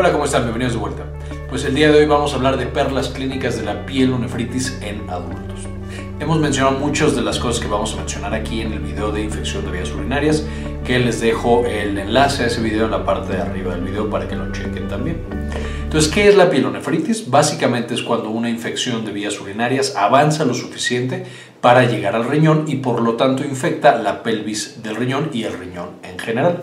Hola, ¿cómo están? Bienvenidos de vuelta. Pues el día de hoy vamos a hablar de perlas clínicas de la piel o nefritis en adultos. Hemos mencionado muchas de las cosas que vamos a mencionar aquí en el video de infección de vías urinarias, que les dejo el enlace a ese video en la parte de arriba del video para que lo chequen también. Entonces, ¿qué es la pielonefritis? Básicamente es cuando una infección de vías urinarias avanza lo suficiente para llegar al riñón y por lo tanto infecta la pelvis del riñón y el riñón en general.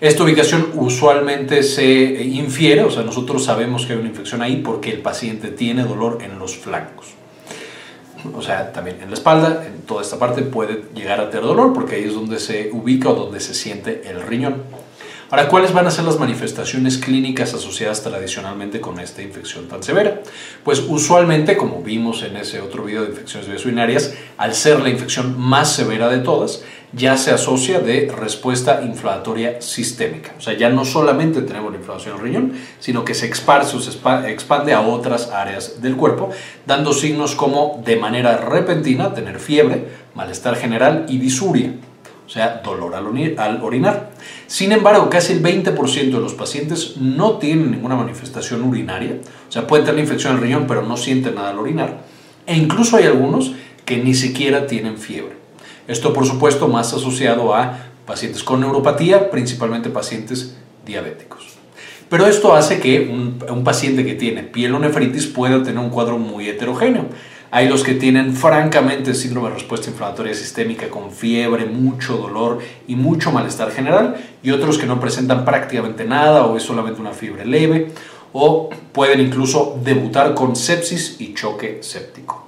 Esta ubicación usualmente se infiere, o sea, nosotros sabemos que hay una infección ahí porque el paciente tiene dolor en los flancos. O sea, también en la espalda, en toda esta parte puede llegar a tener dolor porque ahí es donde se ubica o donde se siente el riñón. Ahora, ¿cuáles van a ser las manifestaciones clínicas asociadas tradicionalmente con esta infección tan severa? Pues usualmente, como vimos en ese otro video de infecciones vías urinarias, al ser la infección más severa de todas, ya se asocia de respuesta inflamatoria sistémica. O sea, ya no solamente tenemos la inflamación del riñón, sino que se esparce se expande a otras áreas del cuerpo, dando signos como de manera repentina tener fiebre, malestar general y disuria o sea, dolor al, orinar. Sin embargo, casi el 20% de los pacientes no tienen ninguna manifestación urinaria, o sea, pueden tener infección del riñón, pero no sienten nada al orinar, e incluso hay algunos que ni siquiera tienen fiebre. Esto, por supuesto, más asociado a pacientes con neuropatía, principalmente pacientes diabéticos. Pero esto hace que un, un paciente que tiene pielonefritis pueda tener un cuadro muy heterogéneo. Hay los que tienen francamente síndrome de respuesta inflamatoria sistémica con fiebre, mucho dolor y mucho malestar general y otros que no presentan prácticamente nada o es solamente una fiebre leve o pueden incluso debutar con sepsis y choque séptico.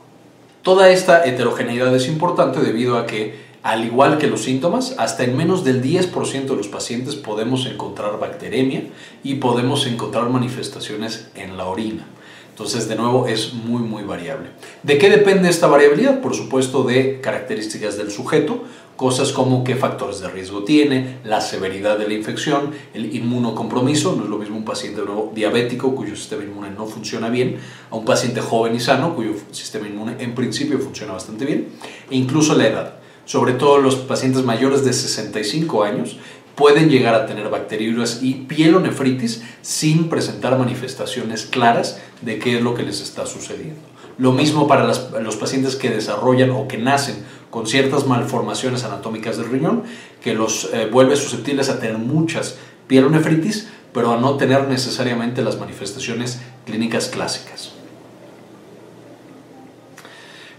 Toda esta heterogeneidad es importante debido a que, al igual que los síntomas, hasta en menos del 10% de los pacientes podemos encontrar bacteremia y podemos encontrar manifestaciones en la orina. Entonces, de nuevo, es muy, muy variable. ¿De qué depende esta variabilidad? Por supuesto, de características del sujeto, cosas como qué factores de riesgo tiene, la severidad de la infección, el inmunocompromiso, no es lo mismo un paciente diabético cuyo sistema inmune no funciona bien, a un paciente joven y sano cuyo sistema inmune en principio funciona bastante bien, e incluso la edad. Sobre todo los pacientes mayores de 65 años pueden llegar a tener bacteriuras y pielonefritis sin presentar manifestaciones claras de qué es lo que les está sucediendo. Lo mismo para los pacientes que desarrollan o que nacen con ciertas malformaciones anatómicas del riñón, que los eh, vuelve susceptibles a tener muchas pielonefritis, pero a no tener necesariamente las manifestaciones clínicas clásicas.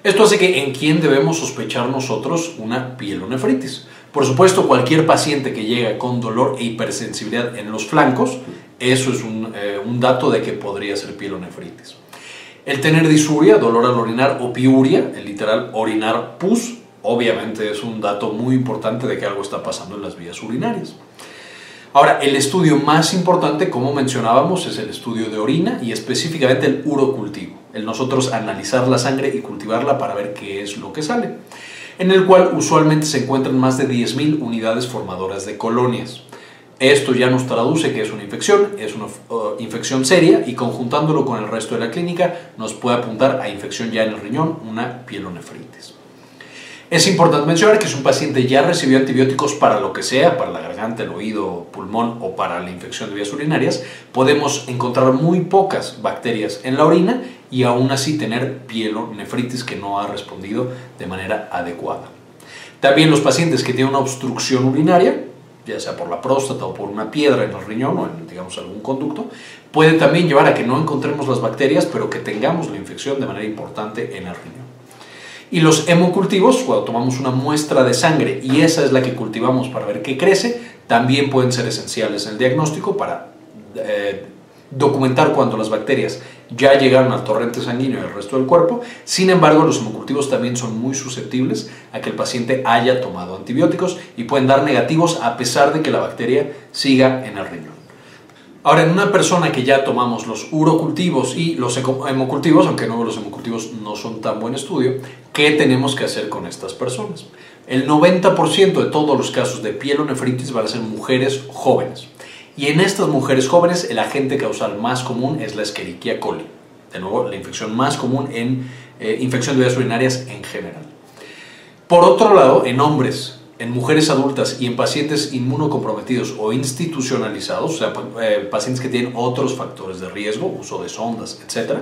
Esto hace que en quién debemos sospechar nosotros una pielonefritis. Por supuesto, cualquier paciente que llega con dolor e hipersensibilidad en los flancos, eso es un, eh, dato de que podría ser pielonefritis. El tener disuria, dolor al orinar o piuria, el literal orinar pus, obviamente es un dato muy importante de que algo está pasando en las vías urinarias. Ahora, el estudio más importante, como mencionábamos, es el estudio de orina y específicamente el urocultivo, el nosotros analizar la sangre y cultivarla para ver qué es lo que sale en el cual usualmente se encuentran más de 10.000 unidades formadoras de colonias. Esto ya nos traduce que es una infección, es una uh, infección seria y conjuntándolo con el resto de la clínica nos puede apuntar a infección ya en el riñón, una pielonefritis. Es importante mencionar que si un paciente ya recibió antibióticos para lo que sea, para la garganta, el oído, pulmón o para la infección de vías urinarias, podemos encontrar muy pocas bacterias en la orina y aún así tener pielonefritis que no ha respondido de manera adecuada. También los pacientes que tienen una obstrucción urinaria, ya sea por la próstata o por una piedra en el riñón o en digamos, algún conducto, puede también llevar a que no encontremos las bacterias, pero que tengamos la infección de manera importante en el riñón. Y los hemocultivos, cuando tomamos una muestra de sangre y esa es la que cultivamos para ver qué crece, también pueden ser esenciales en el diagnóstico para eh, documentar cuando las bacterias ya llegaron al torrente sanguíneo y al resto del cuerpo. Sin embargo, los hemocultivos también son muy susceptibles a que el paciente haya tomado antibióticos y pueden dar negativos a pesar de que la bacteria siga en el riñón. Ahora, en una persona que ya tomamos los urocultivos y los hemocultivos, aunque no los hemocultivos no son tan buen estudio, ¿qué tenemos que hacer con estas personas? El 90% de todos los casos de pielonefritis van a ser mujeres jóvenes. Y en estas mujeres jóvenes, el agente causal más común es la Escherichia coli. De nuevo, la infección más común en eh, infección de vías urinarias en general. Por otro lado, en hombres en mujeres adultas y en pacientes inmunocomprometidos o institucionalizados, o sea, eh, pacientes que tienen otros factores de riesgo, uso de sondas, etc.,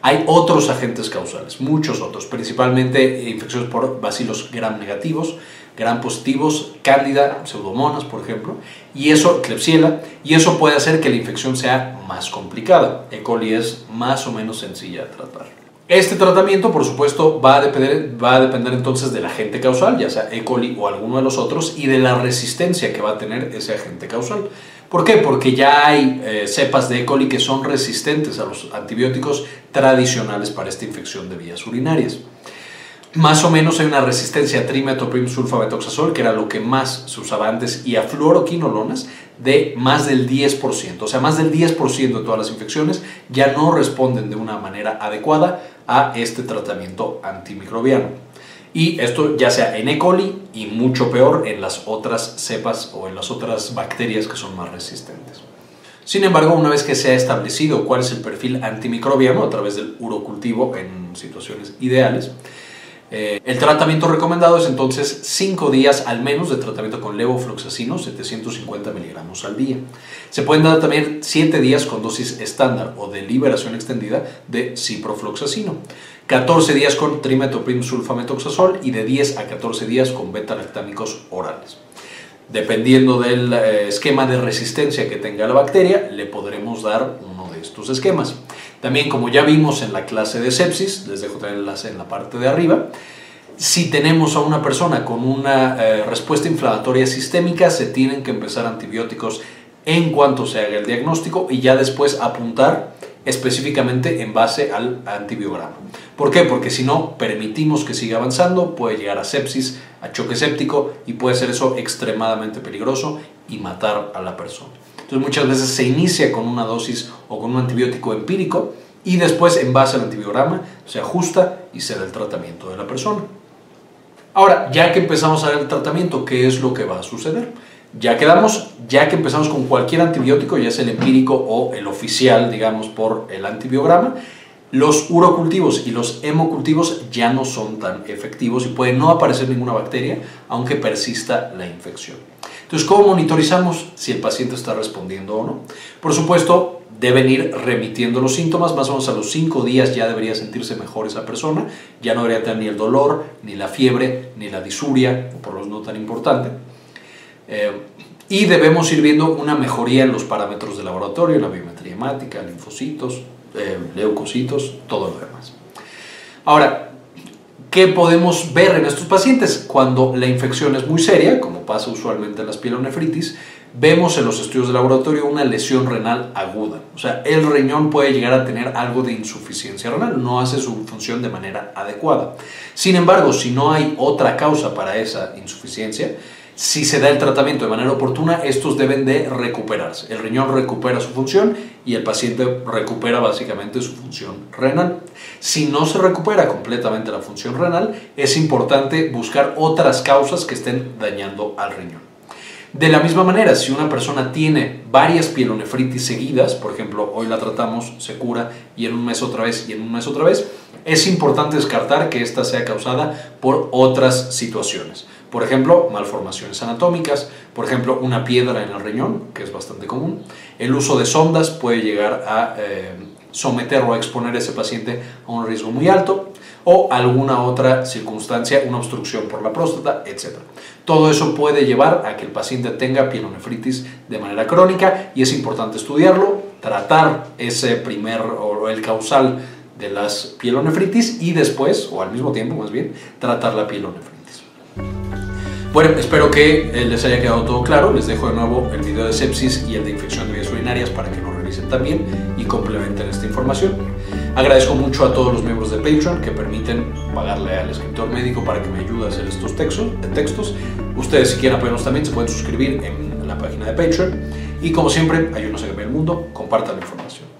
hay otros agentes causales, muchos otros, principalmente infecciones por bacilos gram negativos, gram positivos, cándida, pseudomonas, por ejemplo, y eso, Klebsiella, y eso puede hacer que la infección sea más complicada. E. coli es más o menos sencilla de tratar. Este tratamiento, por supuesto, va a, depender, va a depender entonces del agente causal, ya sea E. coli o alguno de los otros, y de la resistencia que va a tener ese agente causal. ¿Por qué? Porque ya hay eh, cepas de E. coli que son resistentes a los antibióticos tradicionales para esta infección de vías urinarias. Más o menos hay una resistencia a trimetoprim sulfametoxazol, que era lo que más se usaba antes, y a fluoroquinolonas de más del 10%. O sea, más del 10% de todas las infecciones ya no responden de una manera adecuada a este tratamiento antimicrobiano. Y esto ya sea en E. coli y mucho peor en las otras cepas o en las otras bacterias que son más resistentes. Sin embargo, una vez que se ha establecido cuál es el perfil antimicrobiano a través del urocultivo en situaciones ideales, eh, el tratamiento recomendado es entonces 5 días al menos de tratamiento con levofloxacino, 750 miligramos al día. Se pueden dar también 7 días con dosis estándar o de liberación extendida de ciprofloxacino, 14 días con trimetoprim sulfametoxazol y de 10 a 14 días con beta-lactámicos orales. Dependiendo del eh, esquema de resistencia que tenga la bacteria, le podremos dar uno de estos esquemas. También, como ya vimos en la clase de sepsis, les dejo el enlace en la parte de arriba, si tenemos a una persona con una eh, respuesta inflamatoria sistémica, se tienen que empezar antibióticos en cuanto se haga el diagnóstico y ya después apuntar específicamente en base al antibiograma. ¿Por qué? Porque si no permitimos que siga avanzando, puede llegar a sepsis, a choque séptico y puede ser eso extremadamente peligroso y matar a la persona. Entonces muchas veces se inicia con una dosis o con un antibiótico empírico y después en base al antibiograma se ajusta y se da el tratamiento de la persona. Ahora, ya que empezamos a dar el tratamiento, ¿qué es lo que va a suceder? Ya ya que empezamos con cualquier antibiótico, ya sea el empírico o el oficial, digamos, por el antibiograma, los urocultivos y los hemocultivos ya no son tan efectivos y puede no aparecer ninguna bacteria, aunque persista la infección. Entonces, ¿cómo monitorizamos si el paciente está respondiendo o no? Por supuesto, deben ir remitiendo los síntomas, más o menos a los 5 días ya debería sentirse mejor esa persona, ya no debería tener ni el dolor, ni la fiebre, ni la disuria, por lo no tan importante. Eh, y debemos ir viendo una mejoría en los parámetros de laboratorio, la biometría hemática, linfocitos, eh, leucocitos, todo lo demás. Ahora, ¿Qué podemos ver en estos pacientes? Cuando la infección es muy seria, como pasa usualmente en las pielonefritis, vemos en los estudios de laboratorio una lesión renal aguda. O sea, el riñón puede llegar a tener algo de insuficiencia renal, no hace su función de manera adecuada. Sin embargo, si no hay otra causa para esa insuficiencia, si se da el tratamiento de manera oportuna, estos deben de recuperarse. El riñón recupera su función y el paciente recupera básicamente su función renal. Si no se recupera completamente la función renal, es importante buscar otras causas que estén dañando al riñón. De la misma manera, si una persona tiene varias pielonefritis seguidas, por ejemplo, hoy la tratamos, se cura y en un mes otra vez y en un mes otra vez, es importante descartar que esta sea causada por otras situaciones. Por ejemplo, malformaciones anatómicas, por ejemplo, una piedra en el riñón, que es bastante común. El uso de sondas puede llegar a eh, someter o a exponer a ese paciente a un riesgo muy alto o alguna otra circunstancia, una obstrucción por la próstata, etc. Todo eso puede llevar a que el paciente tenga pielonefritis de manera crónica y es importante estudiarlo, tratar ese primer o el causal de las pielonefritis y después, o al mismo tiempo más bien, tratar la pielonefritis. Bueno, espero que eh, les haya quedado todo claro. Les dejo de nuevo el video de sepsis y el de infección de vías urinarias para que lo revisen también y complementen esta información. Agradezco mucho a todos los miembros de Patreon que permiten pagarle al escritor médico para que me ayude a hacer estos textos. Ustedes, si quieren apoyarnos también, se pueden suscribir en la página de Patreon. Y como siempre, ayúdenos a cambiar el mundo, compartan la información.